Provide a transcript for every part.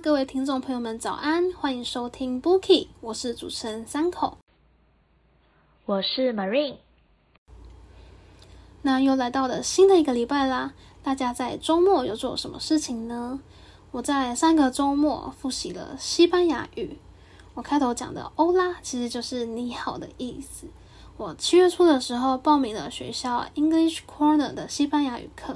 啦，各位听众朋友们，早安！欢迎收听 Bookie，我是主持人三口，我是 Marine。那又来到了新的一个礼拜啦，大家在周末有做什么事情呢？我在上个周末复习了西班牙语。我开头讲的“欧拉”其实就是“你好”的意思。我七月初的时候报名了学校 English Corner 的西班牙语课。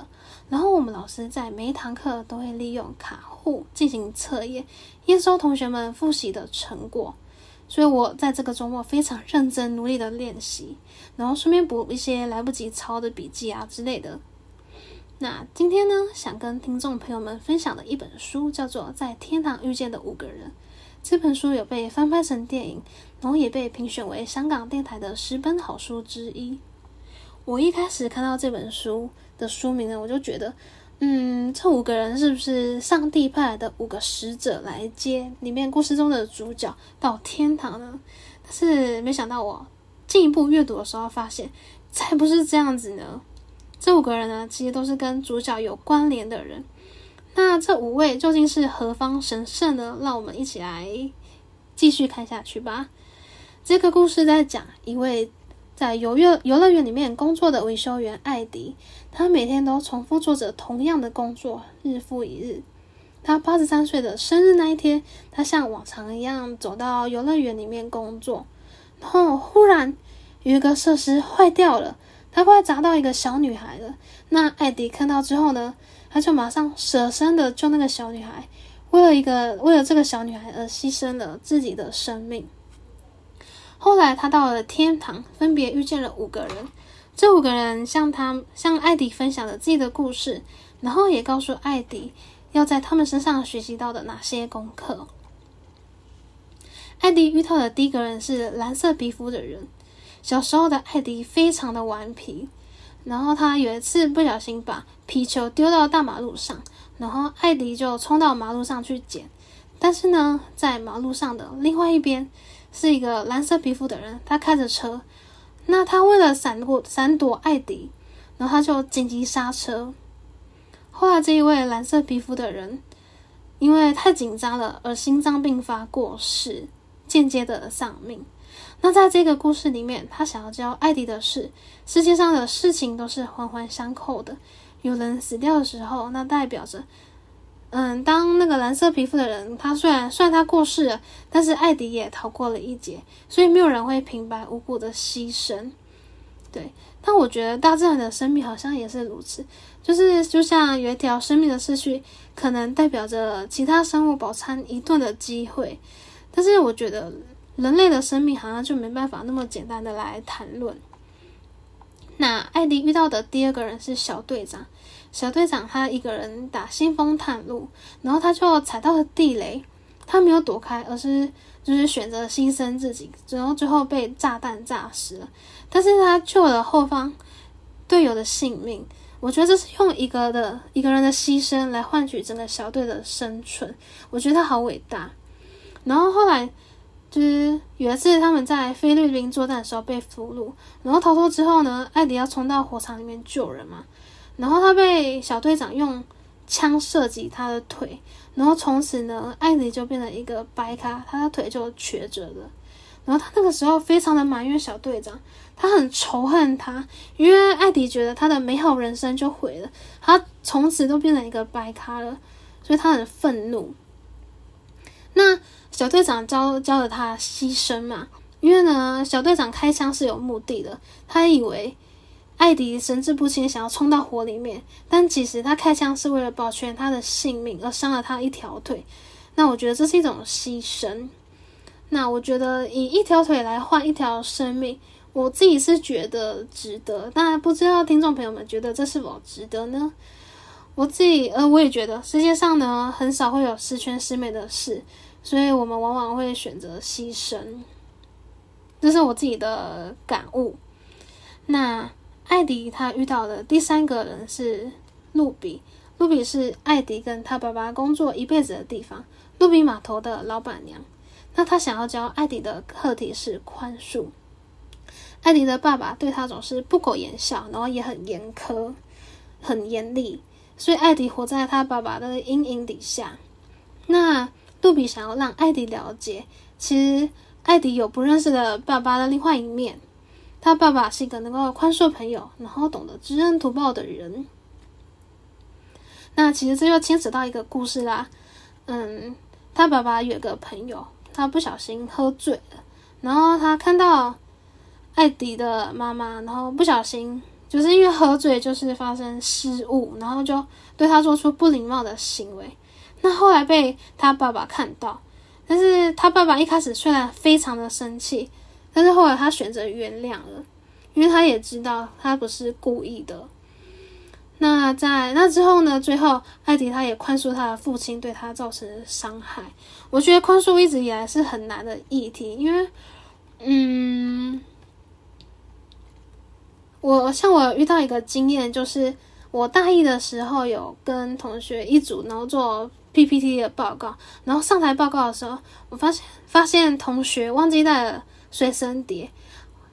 然后我们老师在每一堂课都会利用卡户进行测验，验收同学们复习的成果。所以我在这个周末非常认真努力的练习，然后顺便补一些来不及抄的笔记啊之类的。那今天呢，想跟听众朋友们分享的一本书叫做《在天堂遇见的五个人》。这本书有被翻拍成电影，然后也被评选为香港电台的十本好书之一。我一开始看到这本书。的书名呢，我就觉得，嗯，这五个人是不是上帝派来的五个使者来接里面故事中的主角到天堂呢？但是没想到我进一步阅读的时候发现，才不是这样子呢。这五个人呢，其实都是跟主角有关联的人。那这五位究竟是何方神圣呢？让我们一起来继续看下去吧。这个故事在讲一位。在游乐游乐园里面工作的维修员艾迪，他每天都重复做着同样的工作，日复一日。他八十三岁的生日那一天，他像往常一样走到游乐园里面工作，然后忽然有一个设施坏掉了，他快砸到一个小女孩了。那艾迪看到之后呢，他就马上舍身的救那个小女孩，为了一个为了这个小女孩而牺牲了自己的生命。后来他到了天堂，分别遇见了五个人。这五个人向他向艾迪分享了自己的故事，然后也告诉艾迪要在他们身上学习到的哪些功课。艾迪遇到的第一个人是蓝色皮肤的人。小时候的艾迪非常的顽皮，然后他有一次不小心把皮球丢到大马路上，然后艾迪就冲到马路上去捡。但是呢，在马路上的另外一边。是一个蓝色皮肤的人，他开着车，那他为了闪过闪躲艾迪，然后他就紧急刹车。后来这一位蓝色皮肤的人，因为太紧张了而心脏病发过世，间接的丧命。那在这个故事里面，他想要教艾迪的是，世界上的事情都是环环相扣的，有人死掉的时候，那代表着。嗯，当那个蓝色皮肤的人，他虽然虽然他过世了，但是艾迪也逃过了一劫，所以没有人会平白无故的牺牲。对，但我觉得大自然的生命好像也是如此，就是就像有一条生命的逝去，可能代表着其他生物饱餐一顿的机会，但是我觉得人类的生命好像就没办法那么简单的来谈论。那艾迪遇到的第二个人是小队长。小队长他一个人打先锋探路，然后他就踩到了地雷，他没有躲开，而是就是选择牺牲自己，然后最后被炸弹炸死了。但是他救了后方队友的性命，我觉得这是用一个的一个人的牺牲来换取整个小队的生存，我觉得他好伟大。然后后来就是有一次他们在菲律宾作战的时候被俘虏，然后逃脱之后呢，艾迪要冲到火场里面救人嘛。然后他被小队长用枪射击他的腿，然后从此呢，艾迪就变成一个白咖，他的腿就瘸着了。然后他那个时候非常的埋怨小队长，他很仇恨他，因为艾迪觉得他的美好人生就毁了，他从此都变成一个白咖了，所以他很愤怒。那小队长教教了他牺牲嘛，因为呢，小队长开枪是有目的的，他以为。艾迪神志不清，想要冲到火里面，但其实他开枪是为了保全他的性命，而伤了他一条腿。那我觉得这是一种牺牲。那我觉得以一条腿来换一条生命，我自己是觉得值得。但不知道听众朋友们觉得这是否值得呢？我自己呃，我也觉得世界上呢很少会有十全十美的事，所以我们往往会选择牺牲。这是我自己的感悟。那。艾迪他遇到的第三个人是露比，露比是艾迪跟他爸爸工作一辈子的地方，露比码头的老板娘。那他想要教艾迪的课题是宽恕。艾迪的爸爸对他总是不苟言笑，然后也很严苛、很严厉，所以艾迪活在他爸爸的阴影底下。那杜比想要让艾迪了解，其实艾迪有不认识的爸爸的另外一面。他爸爸是一个能够宽恕朋友，然后懂得知恩图报的人。那其实这就牵扯到一个故事啦。嗯，他爸爸有个朋友，他不小心喝醉了，然后他看到艾迪的妈妈，然后不小心就是因为喝醉，就是发生失误，然后就对他做出不礼貌的行为。那后来被他爸爸看到，但是他爸爸一开始虽然非常的生气。但是后来他选择原谅了，因为他也知道他不是故意的。那在那之后呢？最后艾迪他也宽恕他的父亲对他造成的伤害。我觉得宽恕一直以来是很难的议题，因为，嗯，我像我遇到一个经验，就是我大一的时候有跟同学一组，然后做 PPT 的报告，然后上台报告的时候，我发现发现同学忘记带了。随身碟，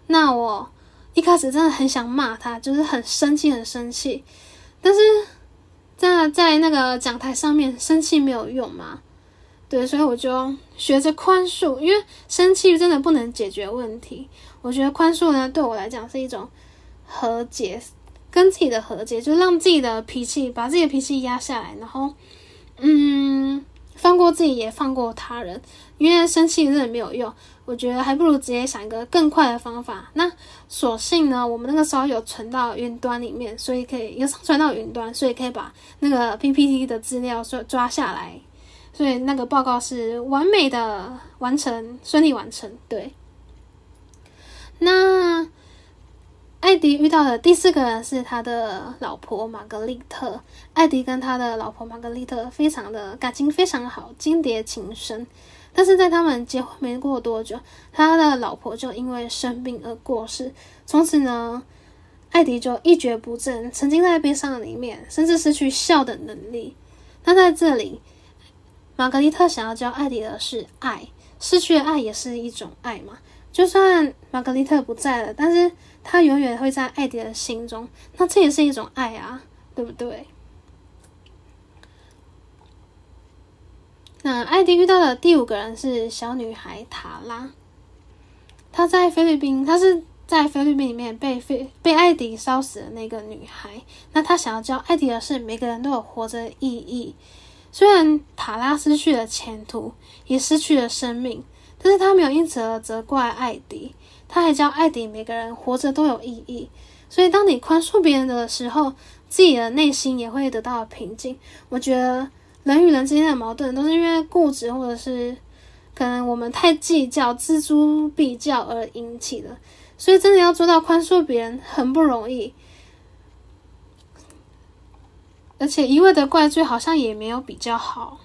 那我一开始真的很想骂他，就是很生气，很生气。但是在在那个讲台上面，生气没有用嘛？对，所以我就学着宽恕，因为生气真的不能解决问题。我觉得宽恕呢，对我来讲是一种和解，跟自己的和解，就让自己的脾气，把自己的脾气压下来，然后，嗯，放过自己，也放过他人。因为生气真的没有用。我觉得还不如直接想一个更快的方法。那索性呢，我们那个时候有存到云端里面，所以可以有上传到云端，所以可以把那个 PPT 的资料抓抓下来，所以那个报告是完美的完成，顺利完成。对。那艾迪遇到的第四个人是他的老婆玛格丽特。艾迪跟他的老婆玛格丽特非常的感情非常好，金蝶情深。但是在他们结婚没过多久，他的老婆就因为生病而过世。从此呢，艾迪就一蹶不振，沉浸在悲伤里面，甚至失去笑的能力。那在这里，玛格丽特想要教艾迪的是爱，失去的爱也是一种爱嘛。就算玛格丽特不在了，但是他永远会在艾迪的心中，那这也是一种爱啊，对不对？那艾迪遇到的第五个人是小女孩塔拉，她在菲律宾，她是在菲律宾里面被菲被艾迪烧死的那个女孩。那她想要教艾迪的是，每个人都有活着的意义。虽然塔拉失去了前途，也失去了生命，但是她没有因此而责怪艾迪，他还教艾迪每个人活着都有意义。所以，当你宽恕别人的时候，自己的内心也会得到平静。我觉得。人与人之间的矛盾，都是因为固执，或者是可能我们太计较、锱铢必较而引起的。所以，真的要做到宽恕别人很不容易，而且一味的怪罪好像也没有比较好。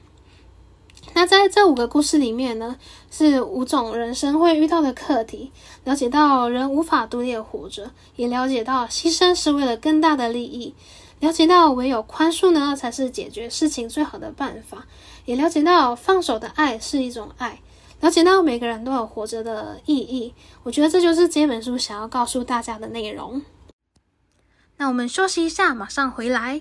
那在这五个故事里面呢，是五种人生会遇到的课题，了解到人无法独立活着，也了解到牺牲是为了更大的利益。了解到唯有宽恕呢，才是解决事情最好的办法；也了解到放手的爱是一种爱；了解到每个人都有活着的意义。我觉得这就是这本书想要告诉大家的内容。那我们休息一下，马上回来。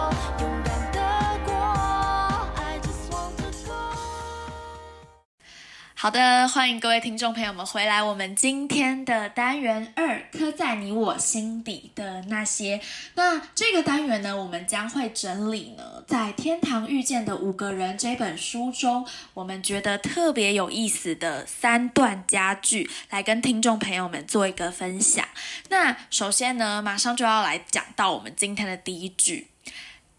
好的，欢迎各位听众朋友们回来。我们今天的单元二，刻在你我心底的那些。那这个单元呢，我们将会整理呢，在《天堂遇见的五个人》这本书中，我们觉得特别有意思的三段佳句，来跟听众朋友们做一个分享。那首先呢，马上就要来讲到我们今天的第一句，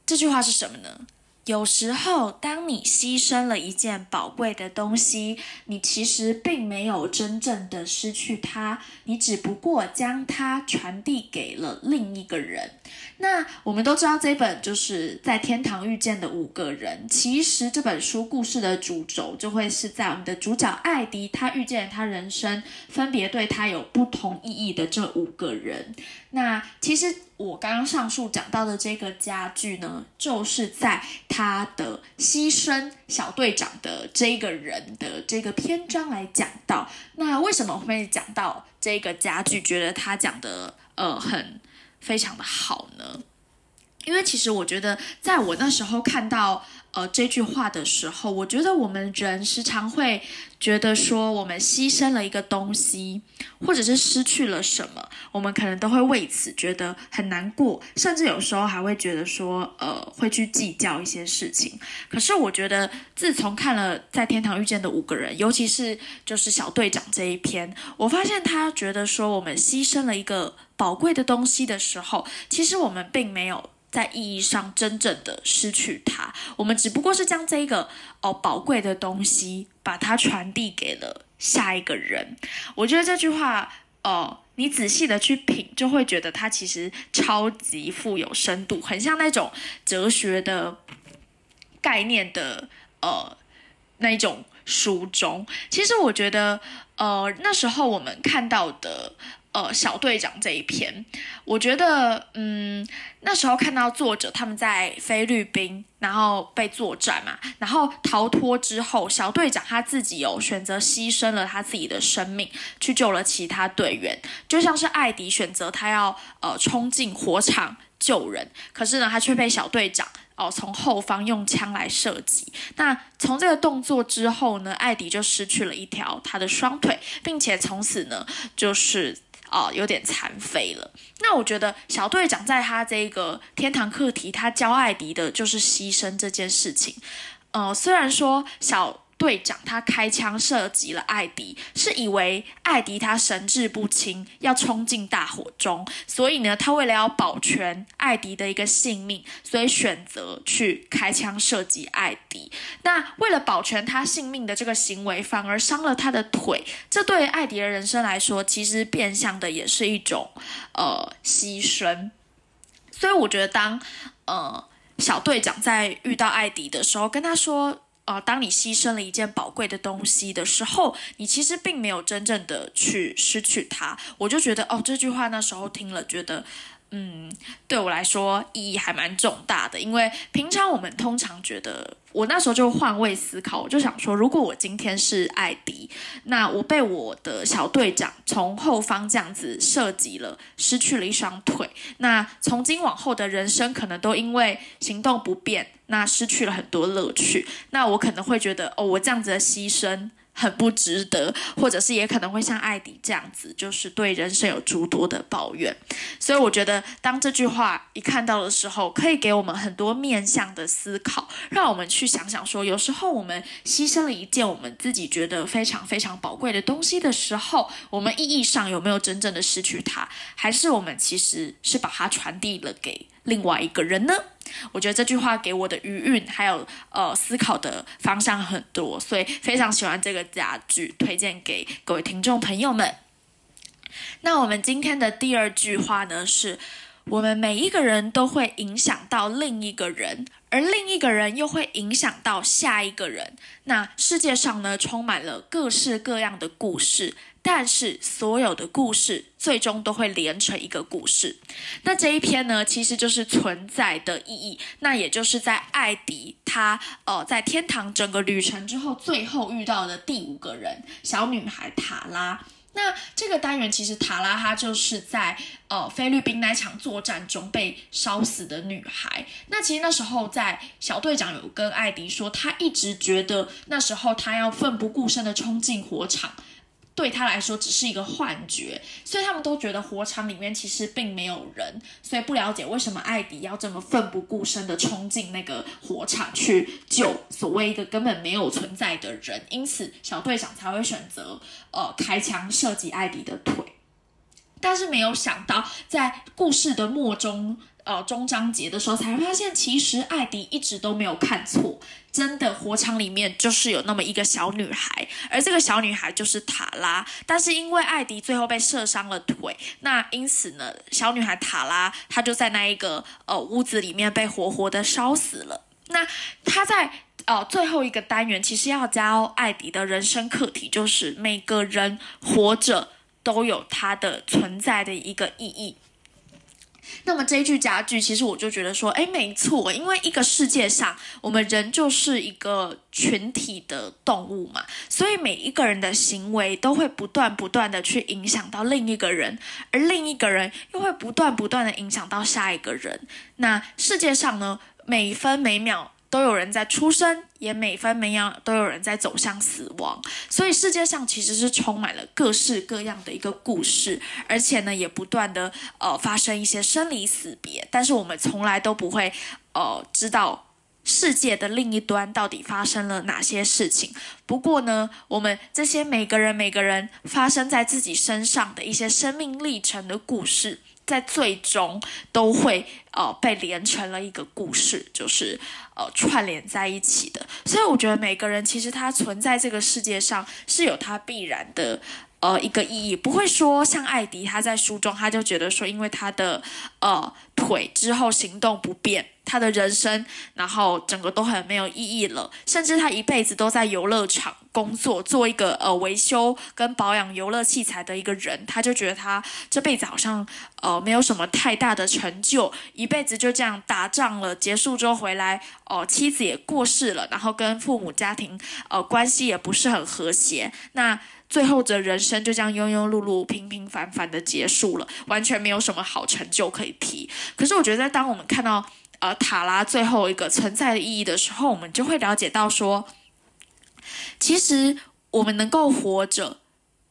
这句话是什么呢？有时候，当你牺牲了一件宝贵的东西，你其实并没有真正的失去它，你只不过将它传递给了另一个人。那我们都知道，这本就是在天堂遇见的五个人。其实这本书故事的主轴就会是在我们的主角艾迪，他遇见他人生分别对他有不同意义的这五个人。那其实我刚刚上述讲到的这个家具呢，就是在他的牺牲小队长的这个人的这个篇章来讲到。那为什么会讲到这个家具？觉得他讲的呃很非常的好呢？因为其实我觉得，在我那时候看到。呃，这句话的时候，我觉得我们人时常会觉得说，我们牺牲了一个东西，或者是失去了什么，我们可能都会为此觉得很难过，甚至有时候还会觉得说，呃，会去计较一些事情。可是我觉得，自从看了在天堂遇见的五个人，尤其是就是小队长这一篇，我发现他觉得说，我们牺牲了一个宝贵的东西的时候，其实我们并没有。在意义上真正的失去它，我们只不过是将这个哦宝贵的东西，把它传递给了下一个人。我觉得这句话哦，你仔细的去品，就会觉得它其实超级富有深度，很像那种哲学的概念的呃那一种书中。其实我觉得呃那时候我们看到的。呃，小队长这一篇，我觉得，嗯，那时候看到作者他们在菲律宾，然后被作战嘛，然后逃脱之后，小队长他自己有选择牺牲了他自己的生命，去救了其他队员，就像是艾迪选择他要呃冲进火场救人，可是呢，他却被小队长。哦，从后方用枪来射击。那从这个动作之后呢，艾迪就失去了一条他的双腿，并且从此呢，就是哦有点残废了。那我觉得小队长在他这个天堂课题，他教艾迪的就是牺牲这件事情。呃，虽然说小。队长他开枪射击了艾迪，是以为艾迪他神志不清，要冲进大火中，所以呢，他为了要保全艾迪的一个性命，所以选择去开枪射击艾迪。那为了保全他性命的这个行为，反而伤了他的腿，这对艾迪的人生来说，其实变相的也是一种呃牺牲。所以我觉得，当呃小队长在遇到艾迪的时候，跟他说。啊，当你牺牲了一件宝贵的东西的时候，你其实并没有真正的去失去它。我就觉得，哦，这句话那时候听了，觉得。嗯，对我来说意义还蛮重大的，因为平常我们通常觉得，我那时候就换位思考，我就想说，如果我今天是艾迪，那我被我的小队长从后方这样子射击了，失去了一双腿，那从今往后的人生可能都因为行动不便，那失去了很多乐趣，那我可能会觉得，哦，我这样子的牺牲。很不值得，或者是也可能会像艾迪这样子，就是对人生有诸多的抱怨。所以我觉得，当这句话一看到的时候，可以给我们很多面向的思考，让我们去想想说，有时候我们牺牲了一件我们自己觉得非常非常宝贵的东西的时候，我们意义上有没有真正的失去它，还是我们其实是把它传递了给另外一个人呢？我觉得这句话给我的余韵还有呃思考的方向很多，所以非常喜欢这个家具，推荐给各位听众朋友们。那我们今天的第二句话呢，是我们每一个人都会影响到另一个人，而另一个人又会影响到下一个人。那世界上呢，充满了各式各样的故事。但是所有的故事最终都会连成一个故事。那这一篇呢，其实就是存在的意义。那也就是在艾迪他呃在天堂整个旅程之后，最后遇到的第五个人小女孩塔拉。那这个单元其实塔拉她就是在呃菲律宾那场作战中被烧死的女孩。那其实那时候在小队长有跟艾迪说，他一直觉得那时候他要奋不顾身的冲进火场。对他来说只是一个幻觉，所以他们都觉得火场里面其实并没有人，所以不了解为什么艾迪要这么奋不顾身的冲进那个火场去救所谓一个根本没有存在的人，因此小队长才会选择呃开枪射击艾迪的腿。但是没有想到，在故事的末中，呃，中章节的时候，才发现其实艾迪一直都没有看错，真的火场里面就是有那么一个小女孩，而这个小女孩就是塔拉。但是因为艾迪最后被射伤了腿，那因此呢，小女孩塔拉她就在那一个呃屋子里面被活活的烧死了。那她在。哦，最后一个单元其实要教艾迪的人生课题，就是每个人活着都有他的存在的一个意义。那么这一句佳句，其实我就觉得说，哎，没错，因为一个世界上，我们人就是一个群体的动物嘛，所以每一个人的行为都会不断不断的去影响到另一个人，而另一个人又会不断不断的影响到下一个人。那世界上呢，每分每秒。都有人在出生，也每分每秒都有人在走向死亡，所以世界上其实是充满了各式各样的一个故事，而且呢，也不断的呃发生一些生离死别，但是我们从来都不会呃知道世界的另一端到底发生了哪些事情。不过呢，我们这些每个人每个人发生在自己身上的一些生命历程的故事。在最终都会呃被连成了一个故事，就是呃串联在一起的。所以我觉得每个人其实他存在这个世界上是有他必然的呃一个意义，不会说像艾迪他在书中他就觉得说，因为他的呃腿之后行动不便。他的人生，然后整个都很没有意义了，甚至他一辈子都在游乐场工作，做一个呃维修跟保养游乐器材的一个人，他就觉得他这辈子好像呃没有什么太大的成就，一辈子就这样打仗了，结束之后回来，哦妻子也过世了，然后跟父母家庭呃关系也不是很和谐，那最后的人生就这样庸庸碌碌、平平凡凡的结束了，完全没有什么好成就可以提。可是我觉得，当我们看到。呃，塔拉最后一个存在的意义的时候，我们就会了解到说，其实我们能够活着，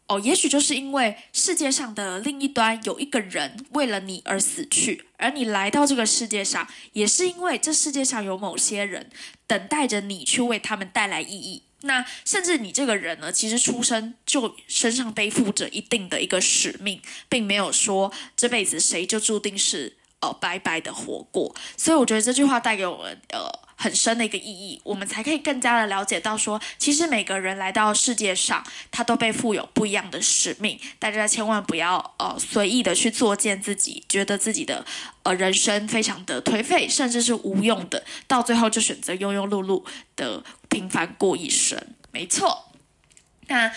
哦，也许就是因为世界上的另一端有一个人为了你而死去，而你来到这个世界上，也是因为这世界上有某些人等待着你去为他们带来意义。那甚至你这个人呢，其实出生就身上背负着一定的一个使命，并没有说这辈子谁就注定是。呃，白白的活过，所以我觉得这句话带给我们呃很深的一个意义，我们才可以更加的了解到说，其实每个人来到世界上，他都被赋有不一样的使命。大家千万不要呃随意的去作践自己，觉得自己的呃人生非常的颓废，甚至是无用的，到最后就选择庸庸碌碌的平凡过一生。没错，那。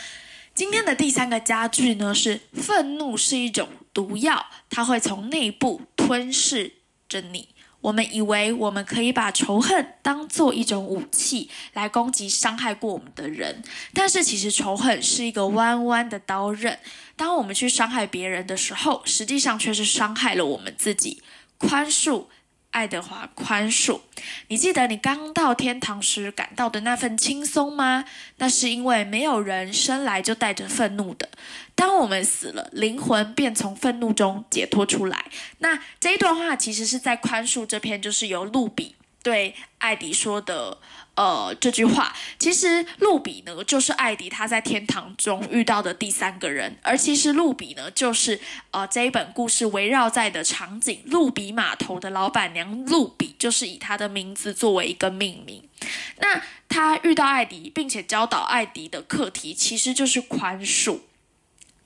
今天的第三个家具呢，是愤怒是一种毒药，它会从内部吞噬着你。我们以为我们可以把仇恨当做一种武器来攻击伤害过我们的人，但是其实仇恨是一个弯弯的刀刃。当我们去伤害别人的时候，实际上却是伤害了我们自己。宽恕。爱德华宽恕，你记得你刚到天堂时感到的那份轻松吗？那是因为没有人生来就带着愤怒的。当我们死了，灵魂便从愤怒中解脱出来。那这一段话其实是在宽恕这篇，就是由露比对艾迪说的。呃，这句话其实露比呢，就是艾迪他在天堂中遇到的第三个人，而其实露比呢，就是呃这一本故事围绕在的场景，露比码头的老板娘露比，就是以他的名字作为一个命名。那他遇到艾迪，并且教导艾迪的课题，其实就是宽恕。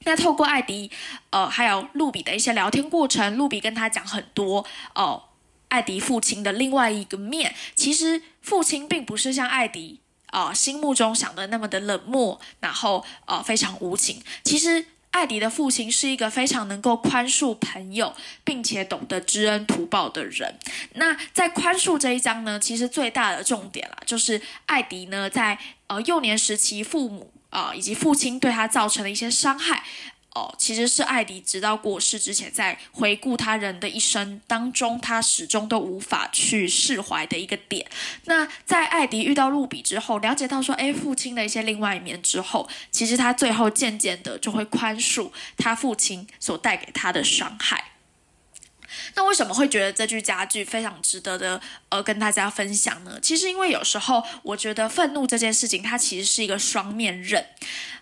那透过艾迪，呃，还有露比的一些聊天过程，露比跟他讲很多哦。艾迪父亲的另外一个面，其实父亲并不是像艾迪啊心目中想的那么的冷漠，然后呃非常无情。其实艾迪的父亲是一个非常能够宽恕朋友，并且懂得知恩图报的人。那在宽恕这一章呢，其实最大的重点啦，就是艾迪呢在呃幼年时期父母啊以及父亲对他造成的一些伤害。其实是艾迪直到过世之前，在回顾他人的一生当中，他始终都无法去释怀的一个点。那在艾迪遇到露比之后，了解到说，哎，父亲的一些另外一面之后，其实他最后渐渐的就会宽恕他父亲所带给他的伤害。那为什么会觉得这句佳句非常值得的呃跟大家分享呢？其实因为有时候我觉得愤怒这件事情，它其实是一个双面刃，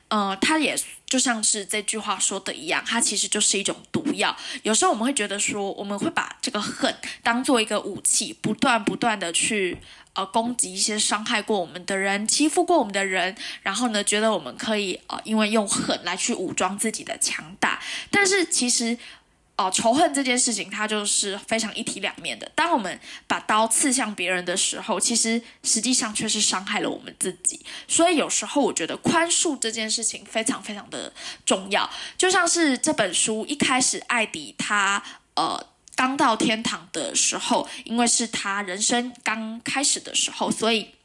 呃，它也。就像是这句话说的一样，它其实就是一种毒药。有时候我们会觉得说，我们会把这个恨当做一个武器，不断不断的去呃攻击一些伤害过我们的人、欺负过我们的人，然后呢，觉得我们可以呃因为用恨来去武装自己的强大。但是其实。哦，仇恨这件事情，它就是非常一体两面的。当我们把刀刺向别人的时候，其实实际上却是伤害了我们自己。所以有时候我觉得宽恕这件事情非常非常的重要。就像是这本书一开始，艾迪他呃刚到天堂的时候，因为是他人生刚开始的时候，所以。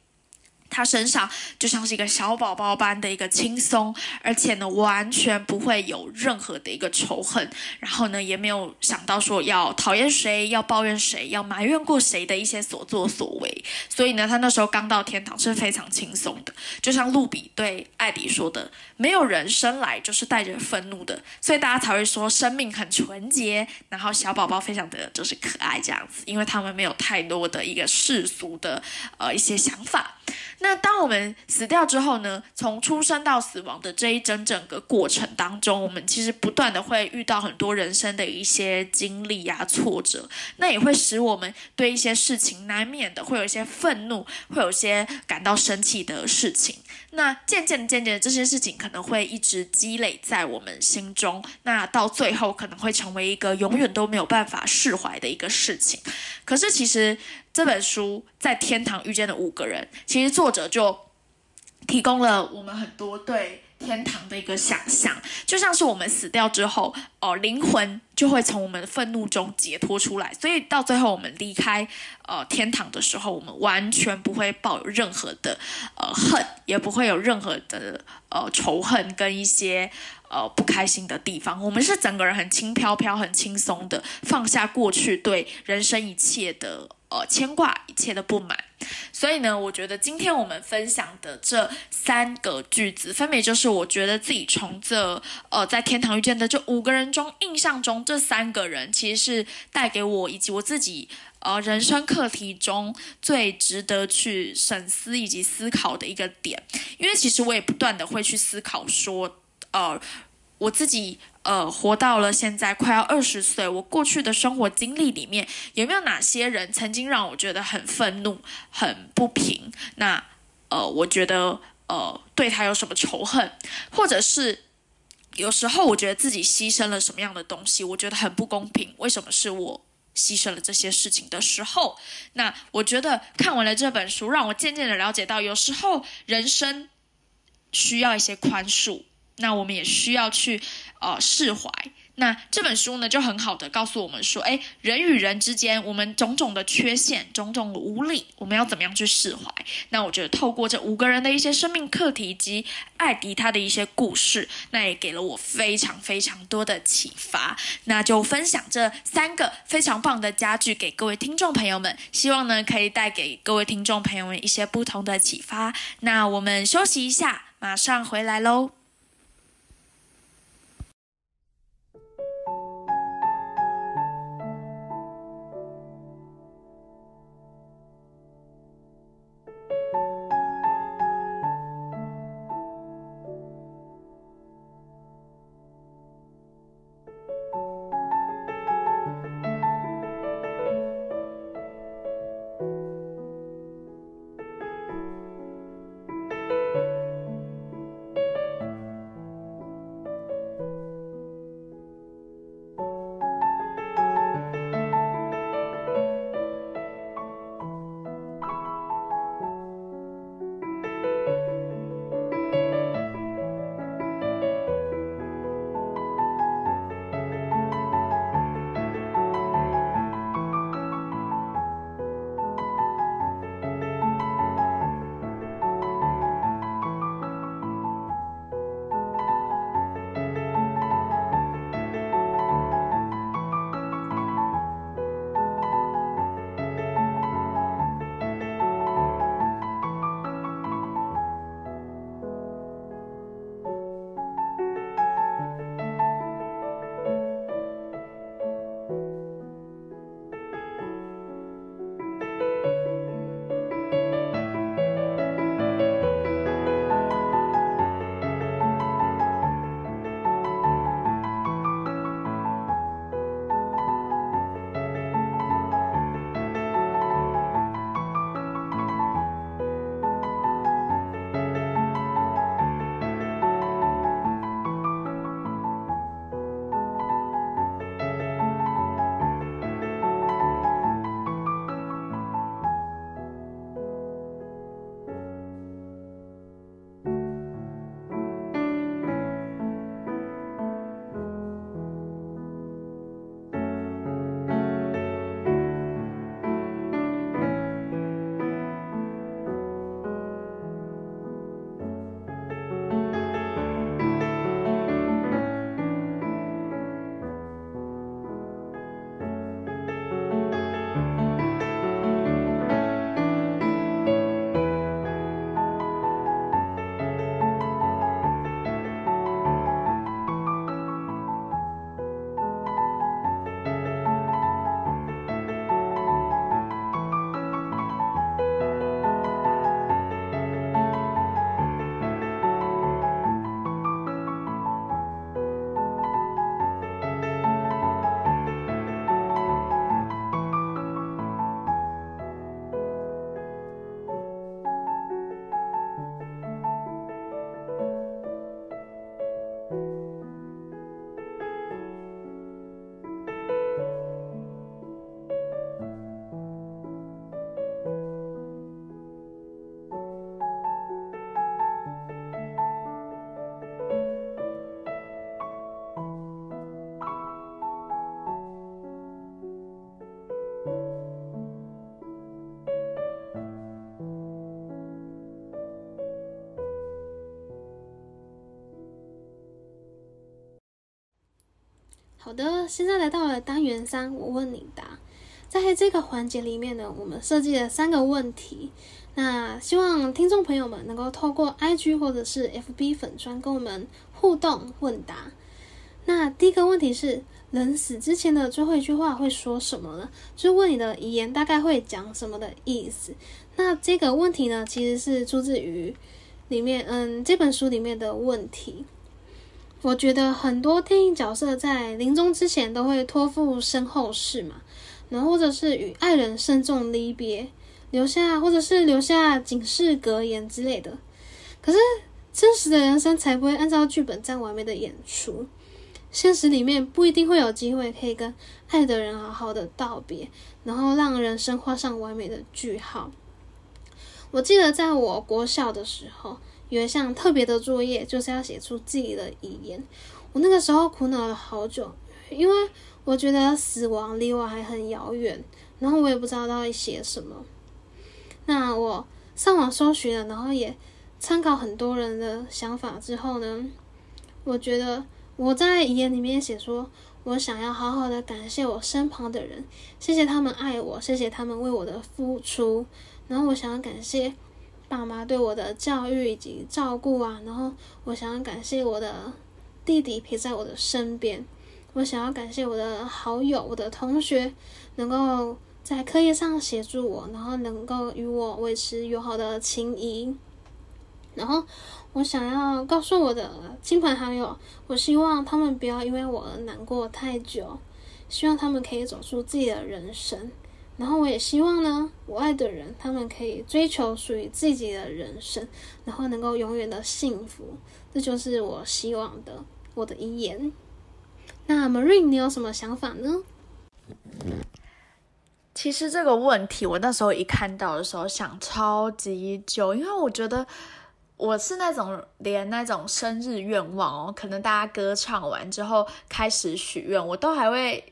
他身上就像是一个小宝宝般的一个轻松，而且呢，完全不会有任何的一个仇恨，然后呢，也没有想到说要讨厌谁、要抱怨谁、要埋怨过谁的一些所作所为。所以呢，他那时候刚到天堂是非常轻松的，就像露比对艾迪说的：“没有人生来就是带着愤怒的。”所以大家才会说生命很纯洁，然后小宝宝非常的就是可爱这样子，因为他们没有太多的一个世俗的呃一些想法。那当我们死掉之后呢？从出生到死亡的这一整整个过程当中，我们其实不断的会遇到很多人生的一些经历啊、挫折，那也会使我们对一些事情难免的会有一些愤怒，会有一些感到生气的事情。那渐渐渐渐，这些事情可能会一直积累在我们心中，那到最后可能会成为一个永远都没有办法释怀的一个事情。可是其实。这本书在天堂遇见的五个人，其实作者就提供了我们很多对天堂的一个想象，就像是我们死掉之后，哦，灵魂就会从我们的愤怒中解脱出来，所以到最后我们离开呃天堂的时候，我们完全不会抱有任何的呃恨，也不会有任何的呃仇恨跟一些呃不开心的地方，我们是整个人很轻飘飘、很轻松的放下过去对人生一切的。呃，牵挂一切的不满，所以呢，我觉得今天我们分享的这三个句子，分别就是我觉得自己从这呃在天堂遇见的这五个人中，印象中这三个人，其实是带给我以及我自己呃人生课题中最值得去审思以及思考的一个点，因为其实我也不断的会去思考说，呃，我自己。呃，活到了现在快要二十岁，我过去的生活经历里面有没有哪些人曾经让我觉得很愤怒、很不平？那呃，我觉得呃，对他有什么仇恨，或者是有时候我觉得自己牺牲了什么样的东西，我觉得很不公平。为什么是我牺牲了这些事情的时候？那我觉得看完了这本书，让我渐渐的了解到，有时候人生需要一些宽恕。那我们也需要去，呃，释怀。那这本书呢，就很好的告诉我们说，哎，人与人之间，我们种种的缺陷、种种的无力，我们要怎么样去释怀？那我觉得透过这五个人的一些生命课题及艾迪他的一些故事，那也给了我非常非常多的启发。那就分享这三个非常棒的家具给各位听众朋友们，希望呢可以带给各位听众朋友们一些不同的启发。那我们休息一下，马上回来喽。好的，现在来到了单元三，我问你答。在这个环节里面呢，我们设计了三个问题，那希望听众朋友们能够透过 IG 或者是 FB 粉专跟我们互动问答。那第一个问题是，人死之前的最后一句话会说什么呢？就问你的遗言大概会讲什么的意思。那这个问题呢，其实是出自于里面，嗯，这本书里面的问题。我觉得很多电影角色在临终之前都会托付身后事嘛。然后或者是与爱人慎重离别，留下或者是留下警示格言之类的。可是真实的人生才不会按照剧本这样完美的演出，现实里面不一定会有机会可以跟爱的人好好的道别，然后让人生画上完美的句号。我记得在我国小的时候，有一项特别的作业，就是要写出自己的遗言。我那个时候苦恼了好久，因为。我觉得死亡离我还很遥远，然后我也不知道到底写什么。那我上网搜寻了，然后也参考很多人的想法之后呢，我觉得我在遗言里面写说，我想要好好的感谢我身旁的人，谢谢他们爱我，谢谢他们为我的付出。然后我想要感谢爸妈对我的教育以及照顾啊，然后我想要感谢我的弟弟陪在我的身边。我想要感谢我的好友、我的同学，能够在课业上协助我，然后能够与我维持友好的情谊。然后我想要告诉我的亲朋好友，我希望他们不要因为我而难过太久，希望他们可以走出自己的人生。然后我也希望呢，我爱的人他们可以追求属于自己的人生，然后能够永远的幸福。这就是我希望的，我的遗言。那 Marine，你有什么想法呢？其实这个问题，我那时候一看到的时候想超级久，因为我觉得我是那种连那种生日愿望哦，可能大家歌唱完之后开始许愿，我都还会。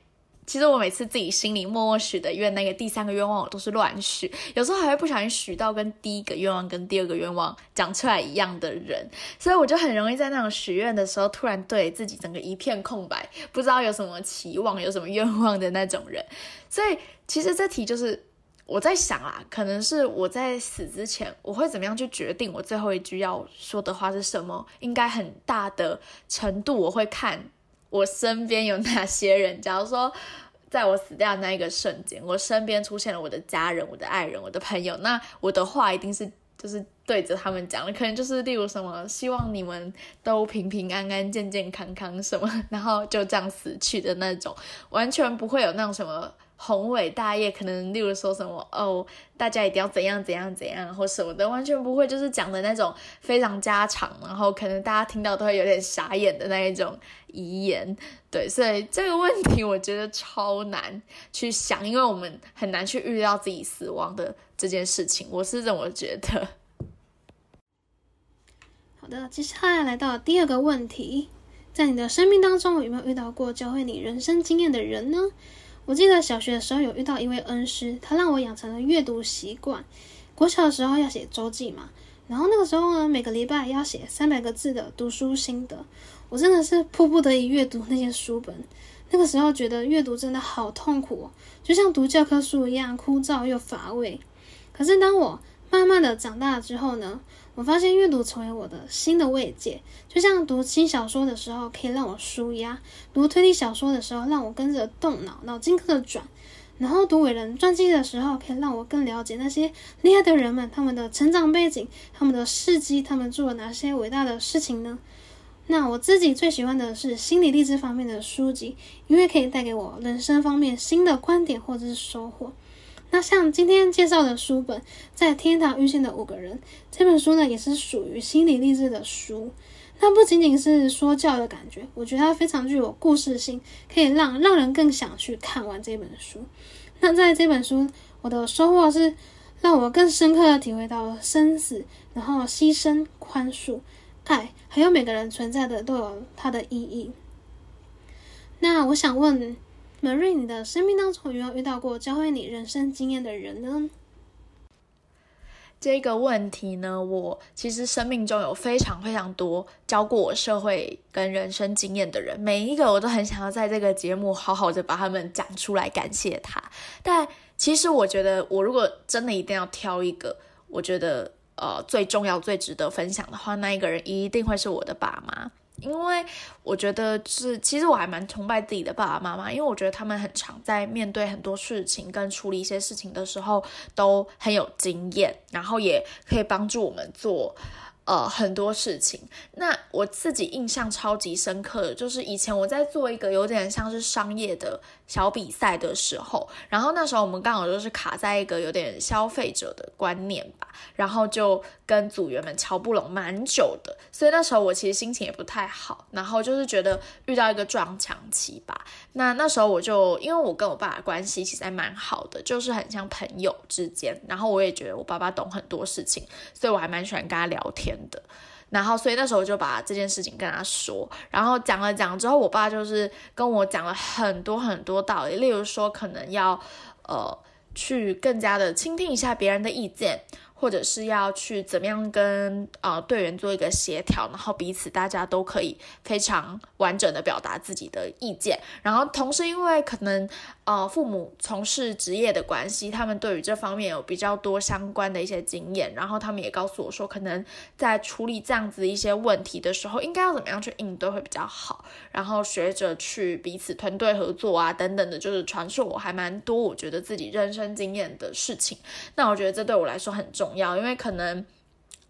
其实我每次自己心里默默许的愿，那个第三个愿望我都是乱许，有时候还会不小心许到跟第一个愿望跟第二个愿望讲出来一样的人，所以我就很容易在那种许愿的时候，突然对自己整个一片空白，不知道有什么期望、有什么愿望的那种人。所以其实这题就是我在想啊，可能是我在死之前，我会怎么样去决定我最后一句要说的话是什么？应该很大的程度我会看。我身边有哪些人？假如说，在我死掉那一个瞬间，我身边出现了我的家人、我的爱人、我的朋友，那我的话一定是就是对着他们讲的，可能就是例如什么，希望你们都平平安安、健健康康什么，然后就这样死去的那种，完全不会有那种什么。宏伟大业，可能例如说什么哦，大家一定要怎样怎样怎样或什么的，完全不会，就是讲的那种非常家常，然后可能大家听到都会有点傻眼的那一种遗言。对，所以这个问题我觉得超难去想，因为我们很难去预料自己死亡的这件事情。我是这么觉得。好的，接下来来到第二个问题，在你的生命当中有没有遇到过教会你人生经验的人呢？我记得小学的时候有遇到一位恩师，他让我养成了阅读习惯。国小的时候要写周记嘛，然后那个时候呢，每个礼拜要写三百个字的读书心得。我真的是迫不得已阅读那些书本。那个时候觉得阅读真的好痛苦，就像读教科书一样枯燥又乏味。可是当我慢慢的长大之后呢？我发现阅读成为我的新的慰藉，就像读轻小说的时候可以让我舒压，读推理小说的时候让我跟着动脑，脑筋跟着转，然后读伟人传记的时候可以让我更了解那些厉害的人们，他们的成长背景，他们的事迹，他们做了哪些伟大的事情呢？那我自己最喜欢的是心理励志方面的书籍，因为可以带给我人生方面新的观点或者是收获。那像今天介绍的书本《在天堂遇见的五个人》这本书呢，也是属于心理励志的书。它不仅仅是说教的感觉，我觉得它非常具有故事性，可以让让人更想去看完这本书。那在这本书，我的收获是让我更深刻的体会到生死，然后牺牲、宽恕、爱，还有每个人存在的都有它的意义。那我想问。Marie，你的生命当中有没有遇到过教会你人生经验的人呢？这个问题呢，我其实生命中有非常非常多教过我社会跟人生经验的人，每一个我都很想要在这个节目好好的把他们讲出来，感谢他。但其实我觉得，我如果真的一定要挑一个，我觉得呃最重要、最值得分享的话，那一个人一定会是我的爸妈。因为我觉得是，其实我还蛮崇拜自己的爸爸妈妈，因为我觉得他们很常在面对很多事情跟处理一些事情的时候都很有经验，然后也可以帮助我们做。呃，很多事情。那我自己印象超级深刻的，就是以前我在做一个有点像是商业的小比赛的时候，然后那时候我们刚好就是卡在一个有点消费者的观念吧，然后就跟组员们瞧不拢蛮久的，所以那时候我其实心情也不太好，然后就是觉得遇到一个撞墙期吧。那那时候我就因为我跟我爸的关系其实还蛮好的，就是很像朋友之间，然后我也觉得我爸爸懂很多事情，所以我还蛮喜欢跟他聊天。的，然后所以那时候就把这件事情跟他说，然后讲了讲之后，我爸就是跟我讲了很多很多道理，例如说可能要呃去更加的倾听一下别人的意见。或者是要去怎么样跟呃队员做一个协调，然后彼此大家都可以非常完整的表达自己的意见，然后同时因为可能呃父母从事职业的关系，他们对于这方面有比较多相关的一些经验，然后他们也告诉我说，可能在处理这样子一些问题的时候，应该要怎么样去应对会比较好，然后学着去彼此团队合作啊等等的，就是传授我还蛮多我觉得自己人生经验的事情。那我觉得这对我来说很重。要，因为可能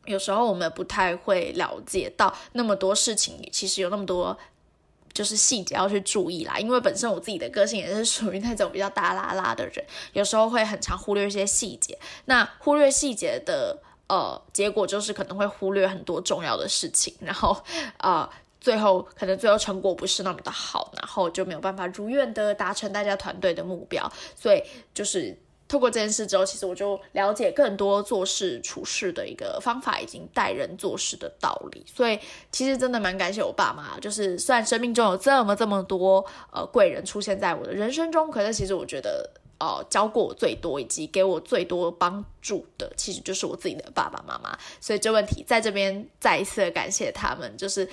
有时候我们不太会了解到那么多事情，其实有那么多就是细节要去注意啦。因为本身我自己的个性也是属于那种比较大拉拉的人，有时候会很常忽略一些细节。那忽略细节的呃结果，就是可能会忽略很多重要的事情，然后呃最后可能最后成果不是那么的好，然后就没有办法如愿的达成大家团队的目标。所以就是。透过这件事之后，其实我就了解更多做事处事的一个方法，以及待人做事的道理。所以其实真的蛮感谢我爸妈，就是虽然生命中有这么这么多呃贵人出现在我的人生中，可是其实我觉得呃教过我最多以及给我最多帮助的，其实就是我自己的爸爸妈妈。所以这问题在这边再一次感谢他们，就是。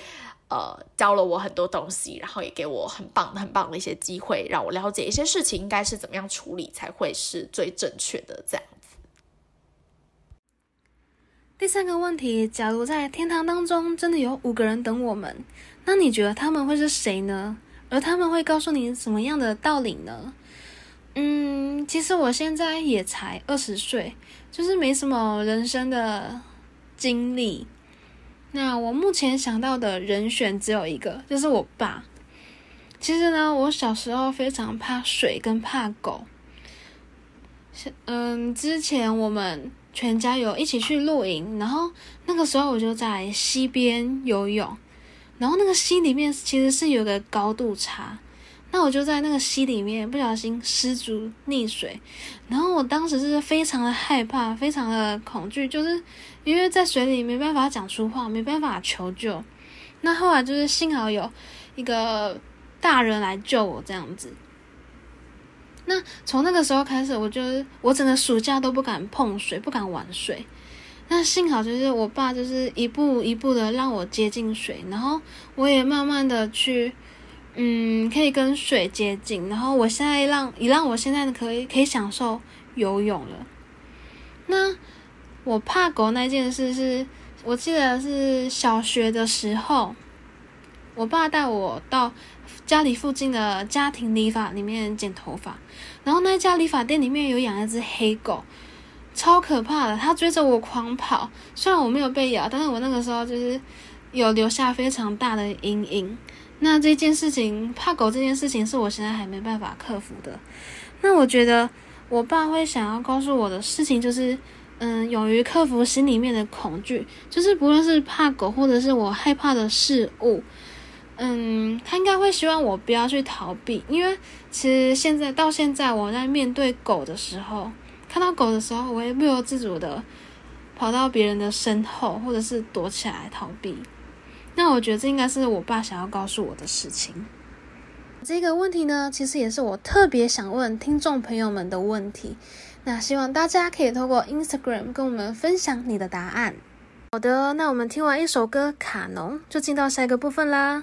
呃，教了我很多东西，然后也给我很棒、很棒的一些机会，让我了解一些事情应该是怎么样处理才会是最正确的这样子。第三个问题，假如在天堂当中真的有五个人等我们，那你觉得他们会是谁呢？而他们会告诉你什么样的道理呢？嗯，其实我现在也才二十岁，就是没什么人生的经历。那我目前想到的人选只有一个，就是我爸。其实呢，我小时候非常怕水跟怕狗。嗯，之前我们全家有一起去露营，然后那个时候我就在溪边游泳，然后那个溪里面其实是有个高度差。那我就在那个溪里面不小心失足溺水，然后我当时是非常的害怕，非常的恐惧，就是因为在水里没办法讲出话，没办法求救。那后来就是幸好有一个大人来救我这样子。那从那个时候开始，我就是我整个暑假都不敢碰水，不敢玩水。那幸好就是我爸就是一步一步的让我接近水，然后我也慢慢的去。嗯，可以跟水接近，然后我现在让也让我现在可以可以享受游泳了。那我怕狗那件事是，我记得是小学的时候，我爸带我到家里附近的家庭理发里面剪头发，然后那家理发店里面有养一只黑狗，超可怕的，它追着我狂跑，虽然我没有被咬，但是我那个时候就是有留下非常大的阴影。那这件事情，怕狗这件事情是我现在还没办法克服的。那我觉得我爸会想要告诉我的事情，就是，嗯，勇于克服心里面的恐惧，就是不论是怕狗或者是我害怕的事物，嗯，他应该会希望我不要去逃避，因为其实现在到现在我在面对狗的时候，看到狗的时候，我也不由自主的跑到别人的身后，或者是躲起来逃避。那我觉得这应该是我爸想要告诉我的事情。这个问题呢，其实也是我特别想问听众朋友们的问题。那希望大家可以透过 Instagram 跟我们分享你的答案。好的，那我们听完一首歌《卡农》，就进到下一个部分啦。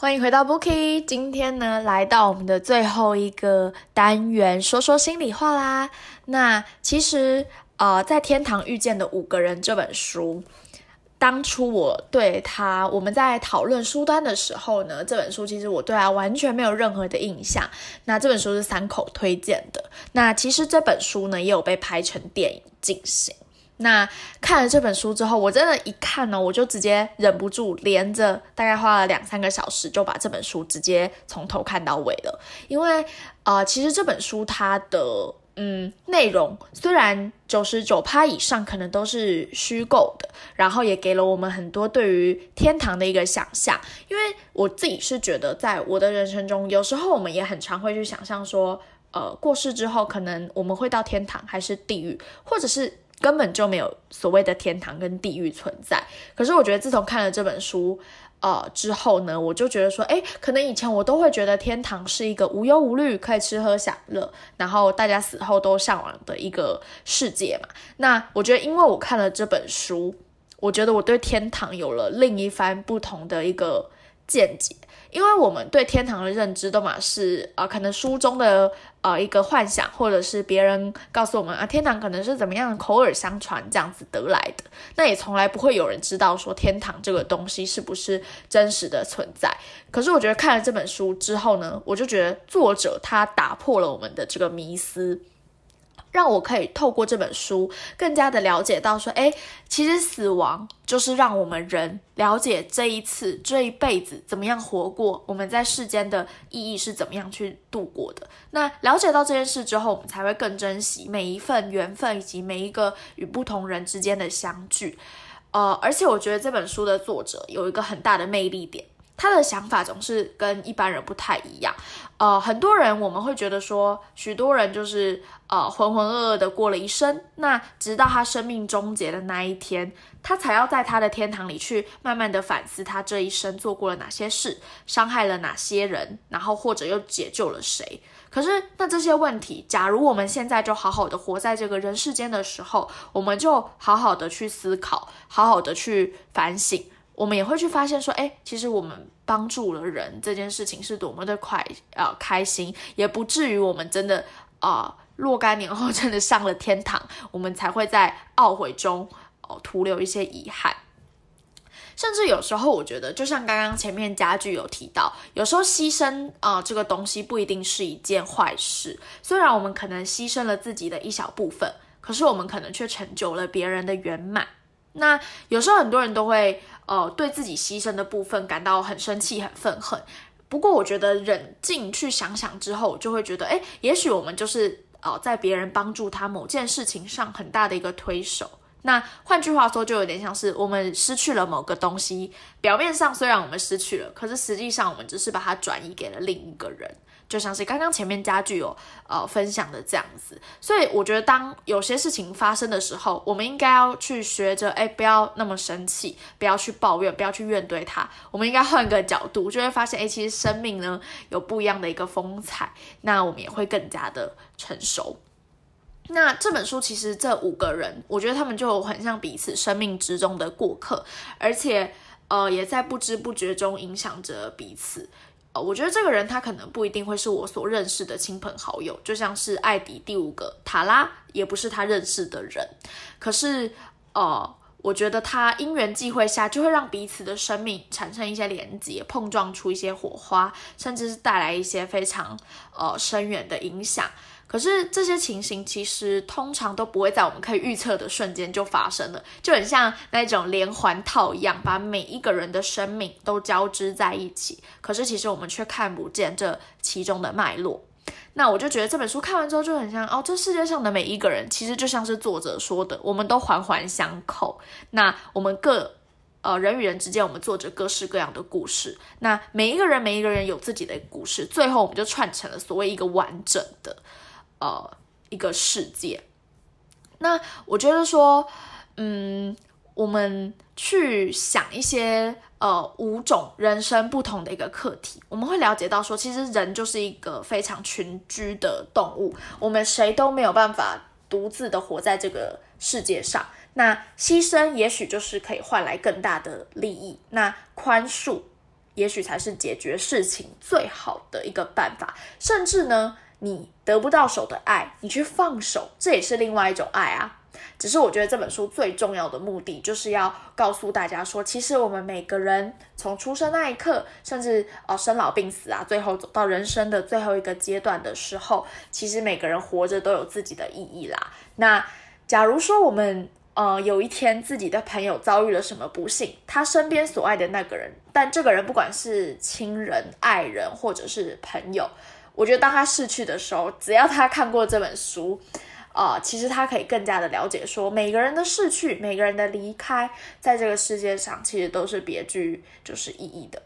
欢迎回到 Bookie，今天呢来到我们的最后一个单元，说说心里话啦。那其实呃，在天堂遇见的五个人这本书，当初我对他，我们在讨论书单的时候呢，这本书其实我对他完全没有任何的印象。那这本书是三口推荐的。那其实这本书呢，也有被拍成电影进行。那看了这本书之后，我真的，一看呢，我就直接忍不住，连着大概花了两三个小时，就把这本书直接从头看到尾了。因为，呃，其实这本书它的。嗯，内容虽然九十九趴以上可能都是虚构的，然后也给了我们很多对于天堂的一个想象。因为我自己是觉得，在我的人生中，有时候我们也很常会去想象说，呃，过世之后可能我们会到天堂还是地狱，或者是根本就没有所谓的天堂跟地狱存在。可是我觉得自从看了这本书。呃，之后呢，我就觉得说，哎，可能以前我都会觉得天堂是一个无忧无虑，可以吃喝享乐，然后大家死后都向往的一个世界嘛。那我觉得，因为我看了这本书，我觉得我对天堂有了另一番不同的一个见解。因为我们对天堂的认知都嘛是啊，可能书中的呃一个幻想，或者是别人告诉我们啊，天堂可能是怎么样口耳相传这样子得来的。那也从来不会有人知道说天堂这个东西是不是真实的存在。可是我觉得看了这本书之后呢，我就觉得作者他打破了我们的这个迷思。让我可以透过这本书更加的了解到，说，哎，其实死亡就是让我们人了解这一次、这一辈子怎么样活过，我们在世间的意义是怎么样去度过的。那了解到这件事之后，我们才会更珍惜每一份缘分以及每一个与不同人之间的相聚。呃，而且我觉得这本书的作者有一个很大的魅力点。他的想法总是跟一般人不太一样，呃，很多人我们会觉得说，许多人就是呃浑浑噩噩的过了一生，那直到他生命终结的那一天，他才要在他的天堂里去慢慢的反思他这一生做过了哪些事，伤害了哪些人，然后或者又解救了谁。可是那这些问题，假如我们现在就好好的活在这个人世间的时候，我们就好好的去思考，好好的去反省。我们也会去发现说，哎，其实我们帮助了人这件事情是多么的快啊开心，也不至于我们真的啊若干年后真的上了天堂，我们才会在懊悔中哦徒留一些遗憾。甚至有时候，我觉得就像刚刚前面家具有提到，有时候牺牲啊这个东西不一定是一件坏事。虽然我们可能牺牲了自己的一小部分，可是我们可能却成就了别人的圆满。那有时候很多人都会呃对自己牺牲的部分感到很生气、很愤恨。不过我觉得冷静去想想之后，就会觉得，哎，也许我们就是呃在别人帮助他某件事情上很大的一个推手。那换句话说，就有点像是我们失去了某个东西，表面上虽然我们失去了，可是实际上我们只是把它转移给了另一个人。就像是刚刚前面家具有呃分享的这样子，所以我觉得当有些事情发生的时候，我们应该要去学着，哎，不要那么生气，不要去抱怨，不要去怨对他，我们应该换个角度，就会发现，哎，其实生命呢有不一样的一个风采，那我们也会更加的成熟。那这本书其实这五个人，我觉得他们就很像彼此生命之中的过客，而且呃也在不知不觉中影响着彼此。我觉得这个人他可能不一定会是我所认识的亲朋好友，就像是艾迪第五个塔拉也不是他认识的人。可是，呃，我觉得他因缘际会下就会让彼此的生命产生一些连接，碰撞出一些火花，甚至是带来一些非常呃深远的影响。可是这些情形其实通常都不会在我们可以预测的瞬间就发生了，就很像那种连环套一样，把每一个人的生命都交织在一起。可是其实我们却看不见这其中的脉络。那我就觉得这本书看完之后就很像哦，这世界上的每一个人其实就像是作者说的，我们都环环相扣。那我们各呃人与人之间，我们做着各式各样的故事。那每一个人每一个人有自己的故事，最后我们就串成了所谓一个完整的。呃，一个世界。那我觉得说，嗯，我们去想一些呃五种人生不同的一个课题，我们会了解到说，其实人就是一个非常群居的动物，我们谁都没有办法独自的活在这个世界上。那牺牲也许就是可以换来更大的利益，那宽恕也许才是解决事情最好的一个办法，甚至呢。你得不到手的爱，你去放手，这也是另外一种爱啊。只是我觉得这本书最重要的目的，就是要告诉大家说，其实我们每个人从出生那一刻，甚至哦生老病死啊，最后走到人生的最后一个阶段的时候，其实每个人活着都有自己的意义啦。那假如说我们呃有一天自己的朋友遭遇了什么不幸，他身边所爱的那个人，但这个人不管是亲人、爱人或者是朋友，我觉得当他逝去的时候，只要他看过这本书。啊，其实他可以更加的了解，说每个人的逝去，每个人的离开，在这个世界上其实都是别具就是意义的。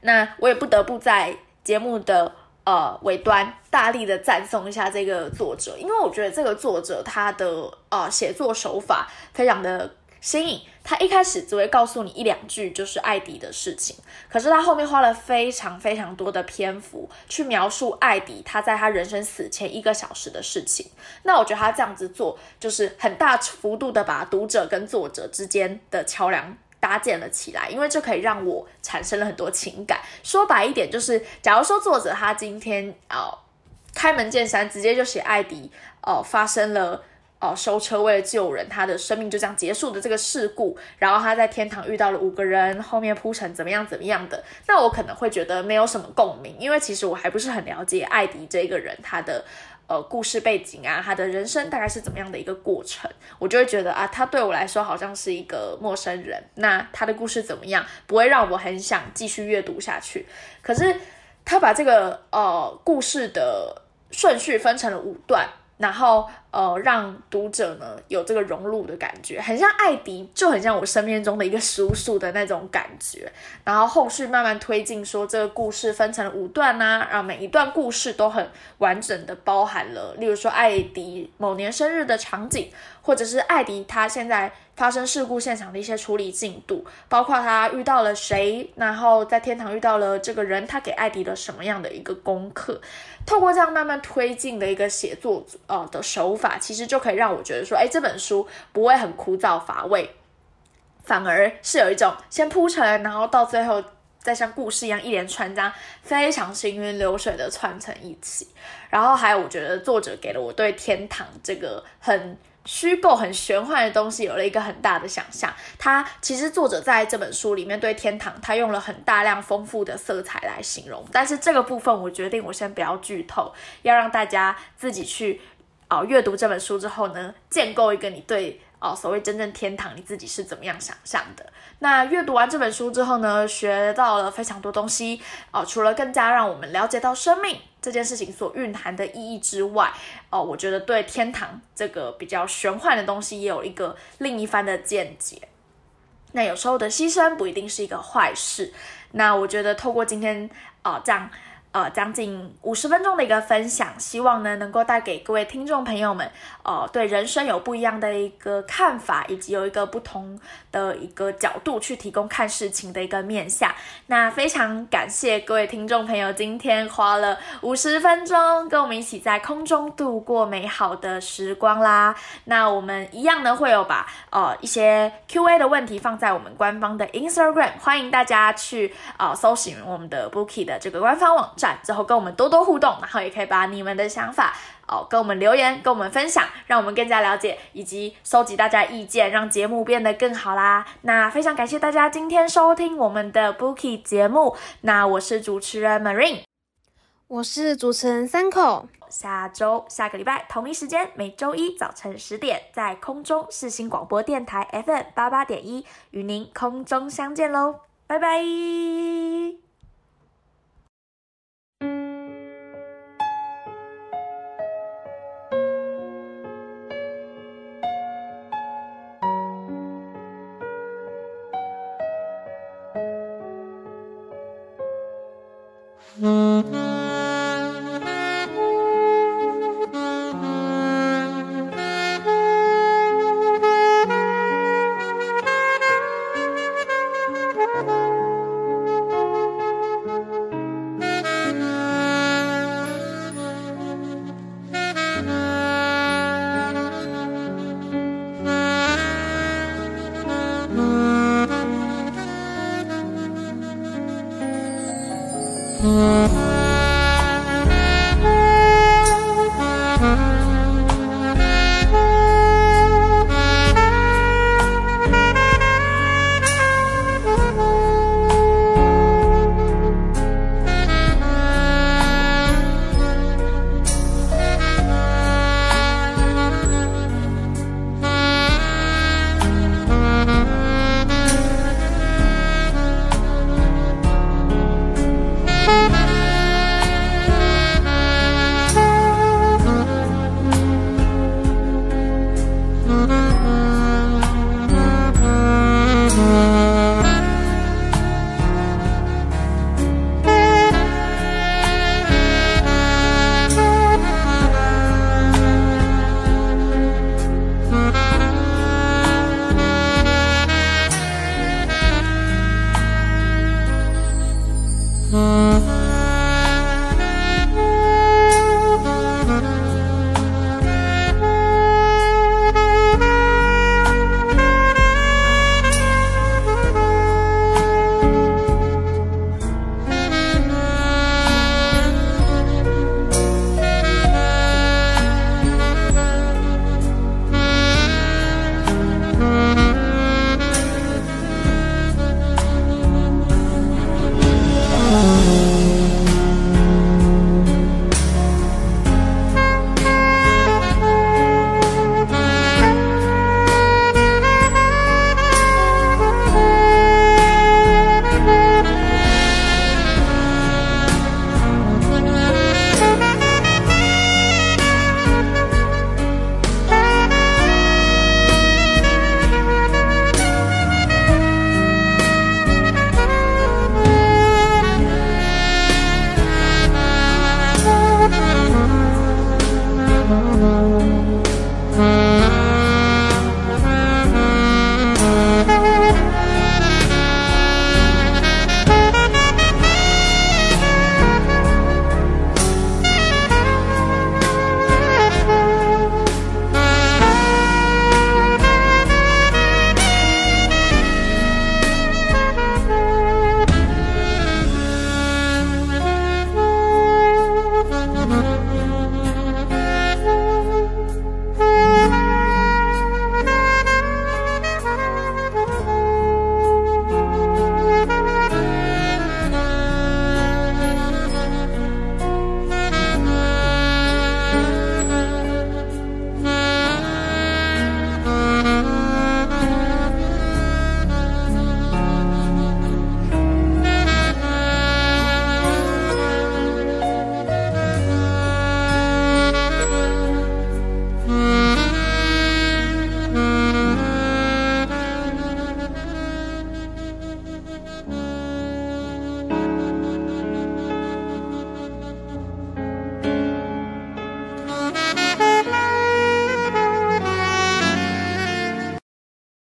那我也不得不在节目的呃尾端大力的赞颂一下这个作者，因为我觉得这个作者他的呃写作手法非常的。新颖，他一开始只会告诉你一两句就是艾迪的事情，可是他后面花了非常非常多的篇幅去描述艾迪他在他人生死前一个小时的事情。那我觉得他这样子做，就是很大幅度的把读者跟作者之间的桥梁搭建了起来，因为这可以让我产生了很多情感。说白一点，就是假如说作者他今天啊开门见山，直接就写艾迪哦发生了。哦，收车为了救人，他的生命就这样结束的这个事故，然后他在天堂遇到了五个人，后面铺成怎么样怎么样的，那我可能会觉得没有什么共鸣，因为其实我还不是很了解艾迪这个人，他的呃故事背景啊，他的人生大概是怎么样的一个过程，我就会觉得啊，他对我来说好像是一个陌生人，那他的故事怎么样，不会让我很想继续阅读下去。可是他把这个呃故事的顺序分成了五段。然后，呃，让读者呢有这个融入的感觉，很像艾迪，就很像我身边中的一个叔叔的那种感觉。然后后续慢慢推进，说这个故事分成五段呐，然后每一段故事都很完整的包含了，例如说艾迪某年生日的场景，或者是艾迪他现在。发生事故现场的一些处理进度，包括他遇到了谁，然后在天堂遇到了这个人，他给艾迪了什么样的一个功课？透过这样慢慢推进的一个写作呃的手法，其实就可以让我觉得说，哎，这本书不会很枯燥乏味，反而是有一种先铺陈，然后到最后再像故事一样一连串这样非常行云流水的串成一起。然后还有，我觉得作者给了我对天堂这个很。虚构很玄幻的东西有了一个很大的想象。他其实作者在这本书里面对天堂，他用了很大量丰富的色彩来形容。但是这个部分我决定我先不要剧透，要让大家自己去啊阅读这本书之后呢，建构一个你对哦所谓真正天堂你自己是怎么样想象的。那阅读完这本书之后呢，学到了非常多东西哦，除了更加让我们了解到生命。这件事情所蕴含的意义之外，哦，我觉得对天堂这个比较玄幻的东西也有一个另一番的见解。那有时候的牺牲不一定是一个坏事。那我觉得透过今天啊这样。呃，将近五十分钟的一个分享，希望呢能够带给各位听众朋友们，呃，对人生有不一样的一个看法，以及有一个不同的一个角度去提供看事情的一个面相。那非常感谢各位听众朋友今天花了五十分钟跟我们一起在空中度过美好的时光啦。那我们一样呢会有把呃一些 Q&A 的问题放在我们官方的 Instagram，欢迎大家去呃搜寻我们的 Bookie 的这个官方网。之后跟我们多多互动，然后也可以把你们的想法哦跟我们留言，跟我们分享，让我们更加了解以及收集大家意见，让节目变得更好啦。那非常感谢大家今天收听我们的 Bookie 节目。那我是主持人 Marine，我是主持人三口。下周下个礼拜同一时间，每周一早晨十点，在空中视新广播电台 FM 八八点一与您空中相见喽，拜拜。Música